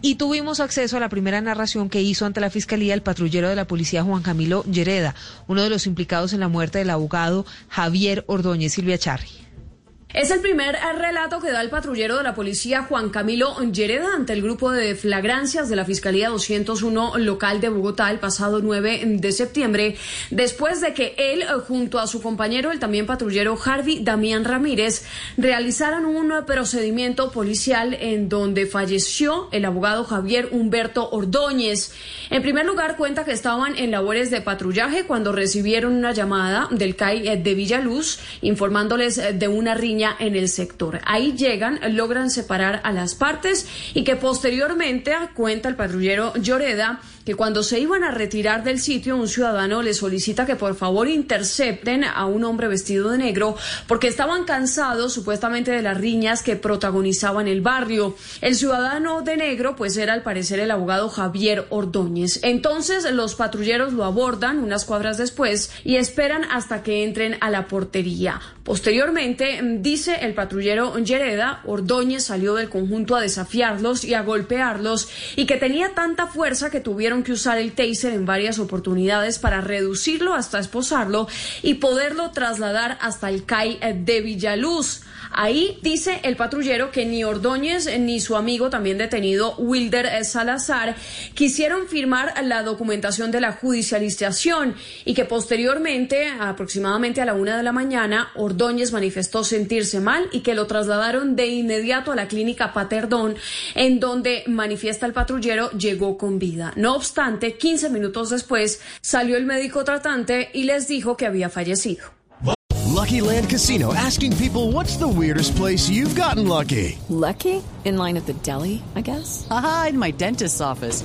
Y tuvimos acceso a la primera narración que hizo ante la Fiscalía el patrullero de la policía Juan Camilo Llereda, uno de los implicados en la muerte del abogado Javier Ordóñez Silvia Charri. Es el primer relato que da el patrullero de la policía Juan Camilo Llereda ante el grupo de flagrancias de la Fiscalía 201 local de Bogotá el pasado 9 de septiembre, después de que él, junto a su compañero, el también patrullero Harvey Damián Ramírez, realizaran un procedimiento policial en donde falleció el abogado Javier Humberto Ordóñez. En primer lugar, cuenta que estaban en labores de patrullaje cuando recibieron una llamada del CAI de Villaluz informándoles de una riña en el sector. Ahí llegan, logran separar a las partes y que posteriormente, cuenta el patrullero Lloreda, que cuando se iban a retirar del sitio, un ciudadano le solicita que por favor intercepten a un hombre vestido de negro porque estaban cansados supuestamente de las riñas que protagonizaban el barrio. El ciudadano de negro pues era al parecer el abogado Javier Ordóñez. Entonces los patrulleros lo abordan unas cuadras después y esperan hasta que entren a la portería. Posteriormente, dice el patrullero Yereda, Ordóñez salió del conjunto a desafiarlos y a golpearlos y que tenía tanta fuerza que tuvieron que usar el taser en varias oportunidades para reducirlo hasta esposarlo y poderlo trasladar hasta el CAI de Villaluz. Ahí dice el patrullero que ni Ordóñez ni su amigo también detenido Wilder Salazar quisieron firmar la documentación de la judicialización y que posteriormente, aproximadamente a la una de la mañana, Ordóñez manifestó sentirse mal y que lo trasladaron de inmediato a la clínica Paterdón, en donde manifiesta el patrullero llegó con vida. No obstante, 15 minutos después salió el médico tratante y les dijo que había fallecido. Lucky Land Casino asking people what's the weirdest place you've gotten lucky? Lucky? In line at the deli, I guess? Aha, in my dentist's office.